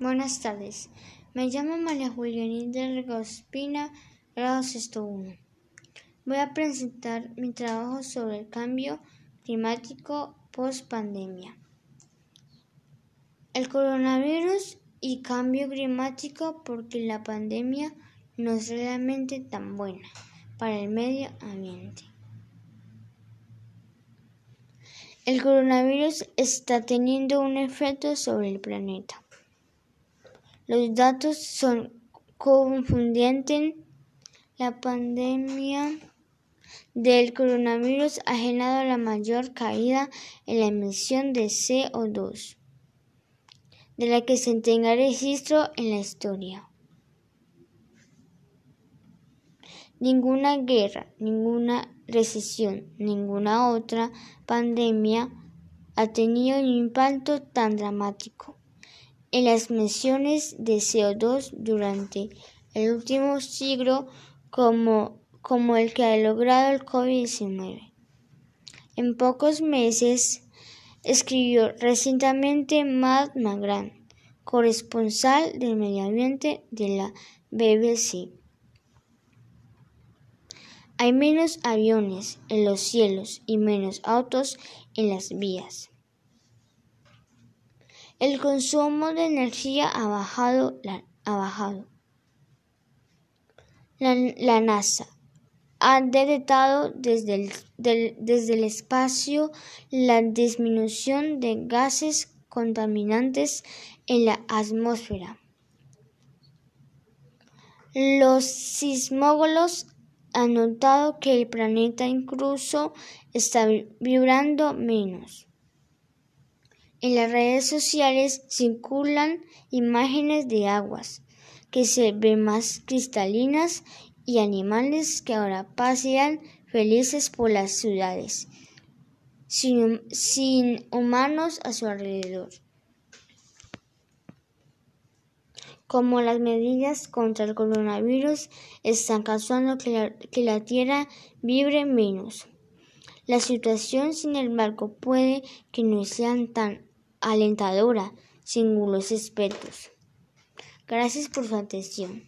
Buenas tardes. Me llamo María Julianita Regospina, grado sexto 1. Voy a presentar mi trabajo sobre el cambio climático post pandemia. El coronavirus y cambio climático porque la pandemia no es realmente tan buena para el medio ambiente. El coronavirus está teniendo un efecto sobre el planeta. Los datos son confundentes. La pandemia del coronavirus ha generado la mayor caída en la emisión de CO2 de la que se tenga registro en la historia. Ninguna guerra, ninguna recesión, ninguna otra pandemia ha tenido un impacto tan dramático en las emisiones de CO2 durante el último siglo como, como el que ha logrado el COVID-19. En pocos meses, escribió recientemente Matt McGrath, corresponsal del medio ambiente de la BBC. Hay menos aviones en los cielos y menos autos en las vías. El consumo de energía ha bajado. La, NASA ha detectado desde el, desde el espacio la disminución de gases contaminantes en la atmósfera. Los sismólogos han notado que el planeta incluso está vibrando menos. En las redes sociales circulan imágenes de aguas que se ven más cristalinas y animales que ahora pasean felices por las ciudades, sin, humanos a su alrededor. como las medidas contra el coronavirus están causando que la, Tierra vibre menos. La situación, sin embargo, puede que no sea tan alentadora, según los expertos. Gracias por su atención.